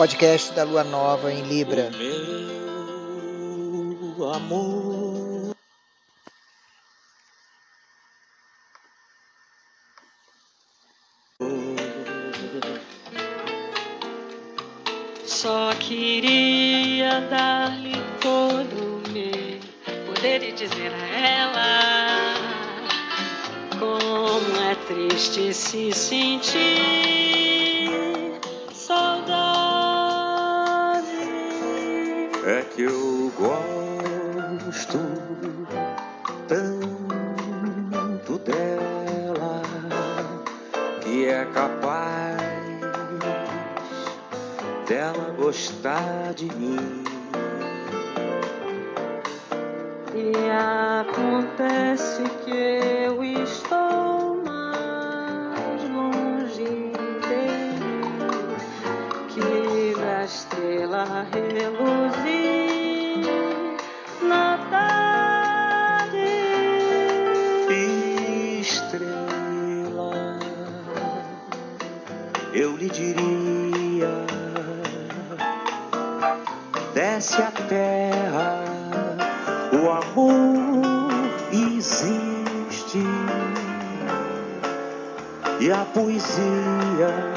podcast da Lua Nova em Libra. Meu amor. Só queria dar-lhe todo o meu poder e dizer a ela como é triste se sentir que eu gosto tanto dela que é capaz dela gostar de mim. E acontece que eu estou mais longe dele que a estrela reluzir desce a terra, o amor existe. E a poesia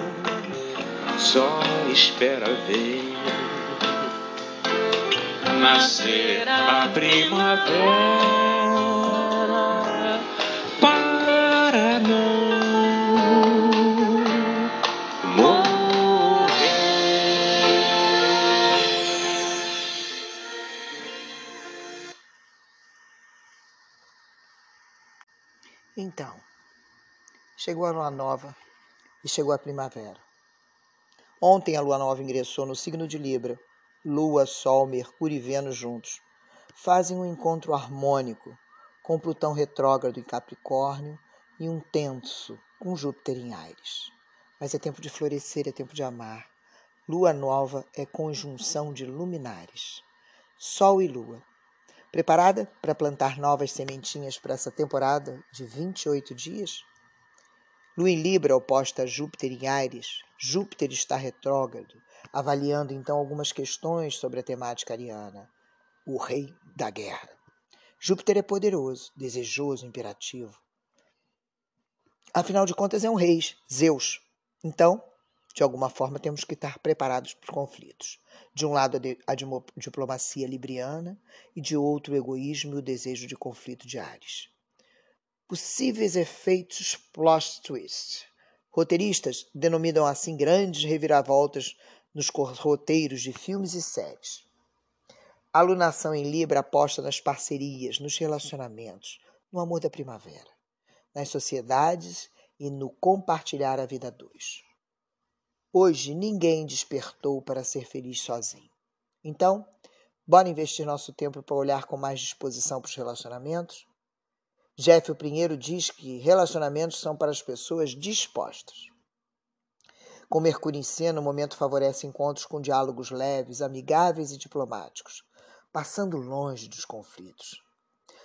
só espera ver nascer a primavera Então, chegou a lua nova e chegou a primavera. Ontem a lua nova ingressou no signo de Libra. Lua, Sol, Mercúrio e Vênus juntos fazem um encontro harmônico com Plutão retrógrado em Capricórnio e um tenso com Júpiter em Ares. Mas é tempo de florescer, é tempo de amar. Lua nova é conjunção de luminares. Sol e Lua. Preparada para plantar novas sementinhas para essa temporada de 28 dias? Lua em Libra oposta a Júpiter em Ares. Júpiter está retrógrado, avaliando então algumas questões sobre a temática ariana. O rei da guerra. Júpiter é poderoso, desejoso, imperativo. Afinal de contas, é um rei, Zeus. Então, de alguma forma, temos que estar preparados para os conflitos. De um lado, a diplomacia libriana e de outro, o egoísmo e o desejo de conflito de Ares. Possíveis efeitos plot twist. Roteiristas denominam assim grandes reviravoltas nos roteiros de filmes e séries. Alunação em Libra aposta nas parcerias, nos relacionamentos, no amor da primavera, nas sociedades e no compartilhar a vida a dois. Hoje ninguém despertou para ser feliz sozinho. Então, bora investir nosso tempo para olhar com mais disposição para os relacionamentos? Jeff o Pinheiro diz que relacionamentos são para as pessoas dispostas. Com Mercúrio em cena, o momento favorece encontros com diálogos leves, amigáveis e diplomáticos, passando longe dos conflitos.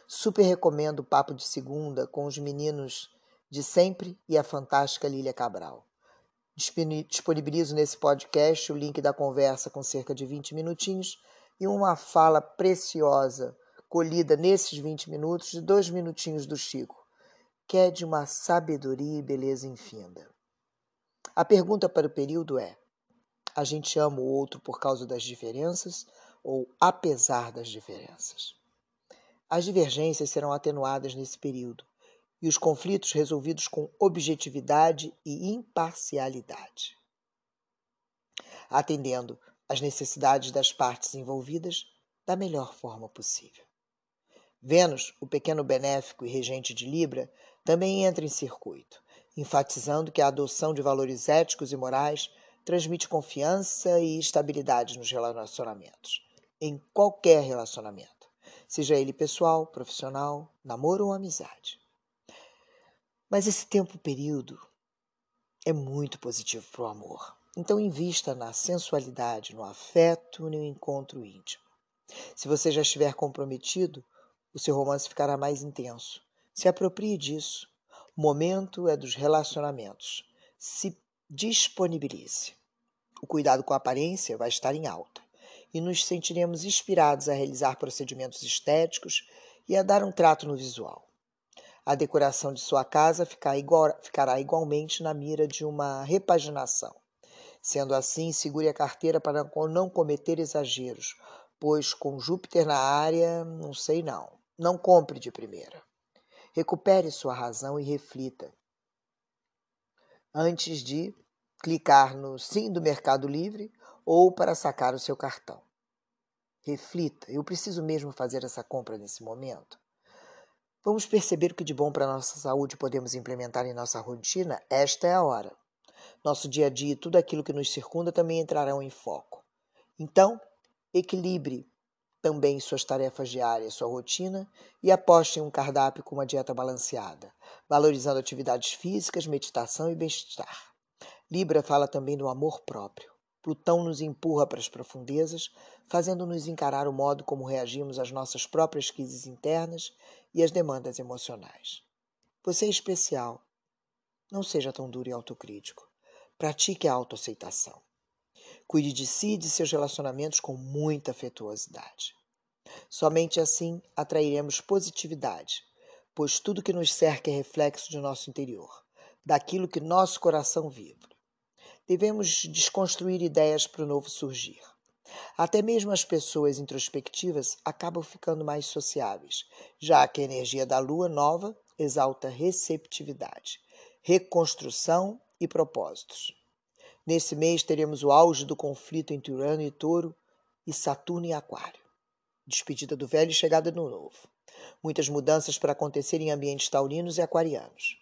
Super recomendo o Papo de Segunda com os meninos de sempre e a fantástica Lília Cabral. Disponibilizo nesse podcast o link da conversa com cerca de 20 minutinhos e uma fala preciosa colhida nesses 20 minutos de dois minutinhos do Chico, que é de uma sabedoria e beleza infinda. A pergunta para o período é: a gente ama o outro por causa das diferenças ou apesar das diferenças? As divergências serão atenuadas nesse período e os conflitos resolvidos com objetividade e imparcialidade. Atendendo às necessidades das partes envolvidas da melhor forma possível. Vênus, o pequeno benéfico e regente de Libra, também entra em circuito, enfatizando que a adoção de valores éticos e morais transmite confiança e estabilidade nos relacionamentos, em qualquer relacionamento, seja ele pessoal, profissional, namoro ou amizade. Mas esse tempo período é muito positivo para o amor. Então invista na sensualidade, no afeto no encontro íntimo. Se você já estiver comprometido, o seu romance ficará mais intenso. Se aproprie disso. O momento é dos relacionamentos. Se disponibilize. O cuidado com a aparência vai estar em alta e nos sentiremos inspirados a realizar procedimentos estéticos e a dar um trato no visual. A decoração de sua casa ficará igualmente na mira de uma repaginação. Sendo assim, segure a carteira para não cometer exageros, pois com Júpiter na área, não sei não. Não compre de primeira. Recupere sua razão e reflita. Antes de clicar no sim do Mercado Livre ou para sacar o seu cartão. Reflita, eu preciso mesmo fazer essa compra nesse momento? Vamos perceber o que de bom para a nossa saúde podemos implementar em nossa rotina? Esta é a hora. Nosso dia a dia e tudo aquilo que nos circunda também entrarão em foco. Então, equilibre também suas tarefas diárias, sua rotina e aposte em um cardápio com uma dieta balanceada, valorizando atividades físicas, meditação e bem-estar. Libra fala também do amor próprio. Plutão nos empurra para as profundezas, fazendo-nos encarar o modo como reagimos às nossas próprias crises internas e às demandas emocionais. Você é especial. Não seja tão duro e autocrítico. Pratique a autoaceitação. Cuide de si e de seus relacionamentos com muita afetuosidade. Somente assim atrairemos positividade, pois tudo que nos cerca é reflexo de nosso interior, daquilo que nosso coração vibra. Devemos desconstruir ideias para o novo surgir. Até mesmo as pessoas introspectivas acabam ficando mais sociáveis, já que a energia da lua nova exalta receptividade, reconstrução e propósitos. Nesse mês teremos o auge do conflito entre Urano e Touro e Saturno e Aquário. Despedida do velho e chegada do novo. Muitas mudanças para acontecer em ambientes taurinos e aquarianos.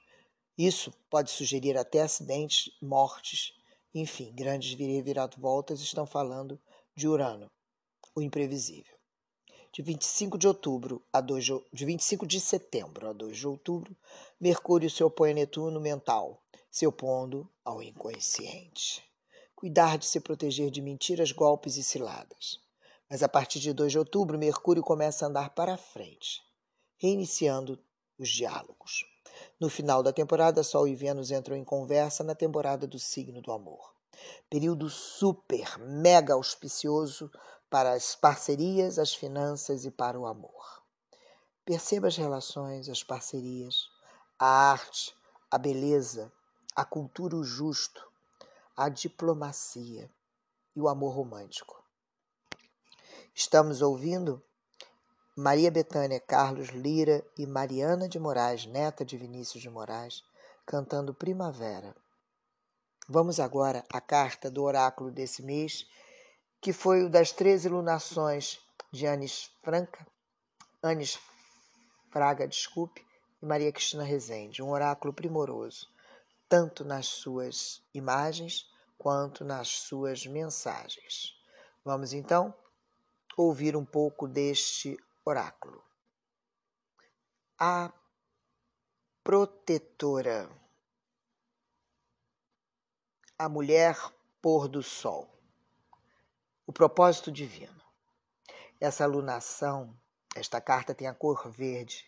Isso pode sugerir até acidentes, mortes enfim, grandes viravoltas estão falando de Urano, o imprevisível. De 25 de outubro a 2 de, 25 de setembro a 2 de outubro, Mercúrio se opõe a Netuno mental, se opondo ao inconsciente. Cuidar de se proteger de mentiras, golpes e ciladas. Mas a partir de 2 de outubro, Mercúrio começa a andar para frente, reiniciando os diálogos. No final da temporada, Sol e Vênus entram em conversa na temporada do signo do amor. Período super, mega auspicioso para as parcerias, as finanças e para o amor. Perceba as relações, as parcerias, a arte, a beleza, a cultura, o justo, a diplomacia e o amor romântico. Estamos ouvindo Maria Bethânia Carlos Lira e Mariana de Moraes, neta de Vinícius de Moraes, cantando Primavera. Vamos agora à carta do oráculo desse mês, que foi o das 13 lunações de Anis Franca, Anis Fraga, desculpe, e Maria Cristina Rezende, um oráculo primoroso, tanto nas suas imagens quanto nas suas mensagens. Vamos então ouvir um pouco deste Oráculo. A protetora. A mulher pôr do sol. O propósito divino. Essa alunação, esta carta tem a cor verde,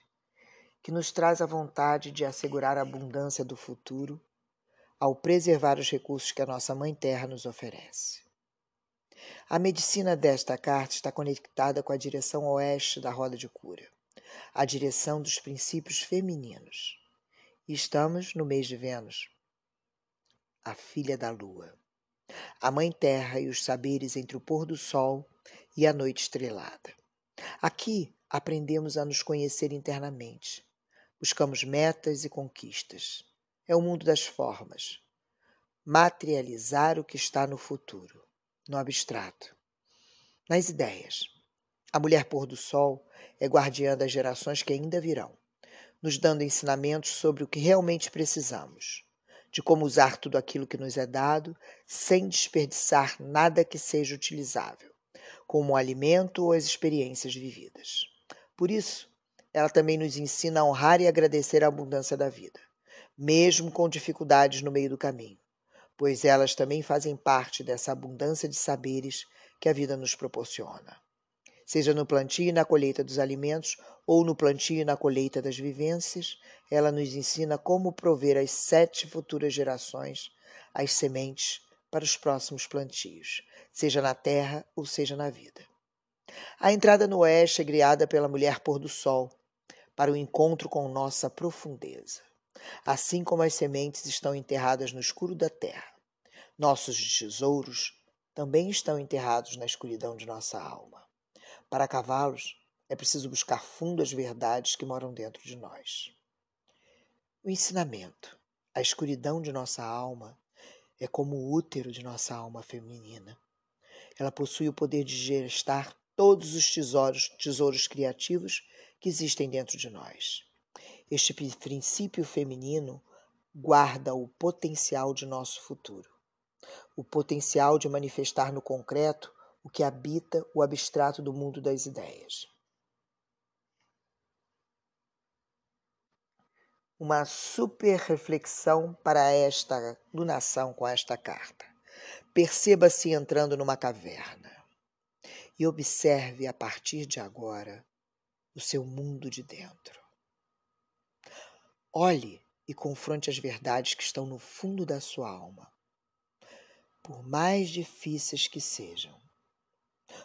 que nos traz a vontade de assegurar a abundância do futuro ao preservar os recursos que a nossa Mãe Terra nos oferece. A medicina desta carta está conectada com a direção oeste da roda de cura, a direção dos princípios femininos. Estamos no mês de Vênus, a filha da lua, a mãe terra e os saberes entre o pôr do sol e a noite estrelada. Aqui aprendemos a nos conhecer internamente. Buscamos metas e conquistas. É o mundo das formas. Materializar o que está no futuro no abstrato, nas ideias. A mulher pôr do sol é guardiã das gerações que ainda virão, nos dando ensinamentos sobre o que realmente precisamos, de como usar tudo aquilo que nos é dado sem desperdiçar nada que seja utilizável, como o alimento ou as experiências vividas. Por isso, ela também nos ensina a honrar e agradecer a abundância da vida, mesmo com dificuldades no meio do caminho pois elas também fazem parte dessa abundância de saberes que a vida nos proporciona. Seja no plantio e na colheita dos alimentos ou no plantio e na colheita das vivências, ela nos ensina como prover às sete futuras gerações as sementes para os próximos plantios, seja na terra ou seja na vida. A entrada no oeste é criada pela mulher pôr do sol, para o encontro com nossa profundeza. Assim como as sementes estão enterradas no escuro da terra, nossos tesouros também estão enterrados na escuridão de nossa alma. Para cavá-los, é preciso buscar fundo as verdades que moram dentro de nós. O ensinamento, a escuridão de nossa alma, é como o útero de nossa alma feminina. Ela possui o poder de gestar todos os tesouros, tesouros criativos que existem dentro de nós. Este princípio feminino guarda o potencial de nosso futuro, o potencial de manifestar no concreto o que habita o abstrato do mundo das ideias. Uma super reflexão para esta lunação com esta carta. Perceba-se entrando numa caverna e observe a partir de agora o seu mundo de dentro. Olhe e confronte as verdades que estão no fundo da sua alma, por mais difíceis que sejam,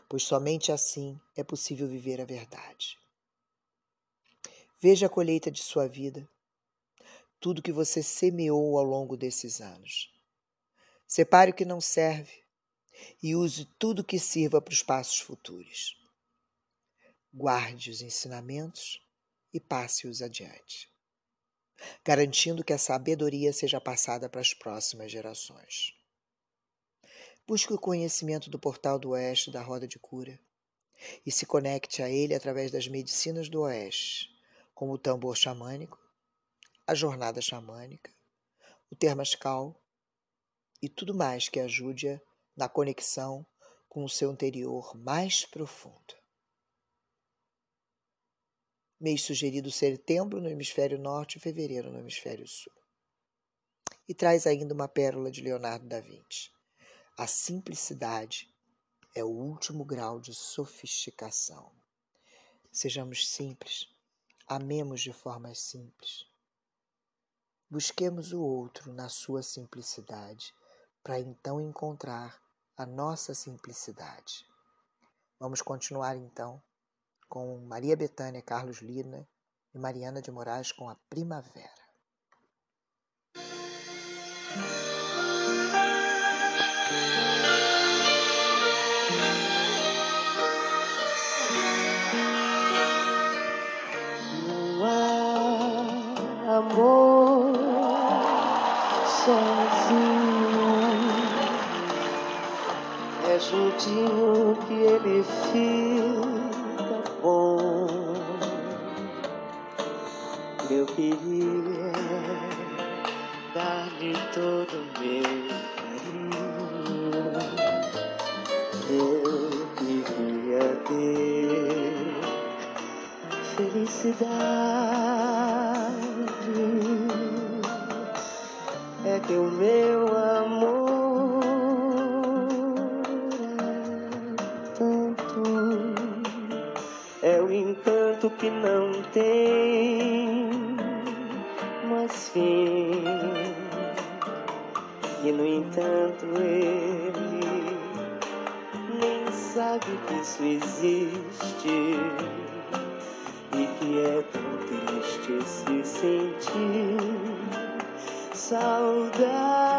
pois somente assim é possível viver a verdade. Veja a colheita de sua vida, tudo que você semeou ao longo desses anos. Separe o que não serve e use tudo que sirva para os passos futuros. Guarde os ensinamentos e passe-os adiante, garantindo que a sabedoria seja passada para as próximas gerações. Busque o conhecimento do Portal do Oeste da Roda de Cura e se conecte a ele através das medicinas do Oeste, como o tambor xamânico, a jornada xamânica, o termascal e tudo mais que ajude-a na conexão com o seu interior mais profundo. Mês sugerido setembro no hemisfério norte e fevereiro no hemisfério sul. E traz ainda uma pérola de Leonardo da Vinci. A simplicidade é o último grau de sofisticação. Sejamos simples, amemos de forma simples. Busquemos o outro na sua simplicidade, para então encontrar a nossa simplicidade. Vamos continuar então com Maria Bethânia, Carlos Lina e Mariana de Moraes com a Primavera. Há amor sozinho. É juntinho que ele fica bom. Eu queria dar-lhe todo o meu carinho. Eu queria ter felicidade. É que o meu que não tem mais fim. E no entanto ele nem sabe que isso existe e que é tão triste se sentir saudade,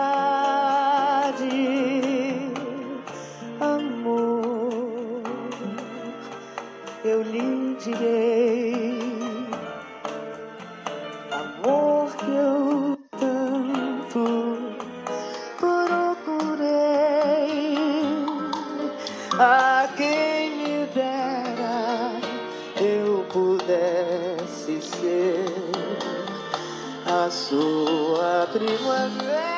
sua primavera.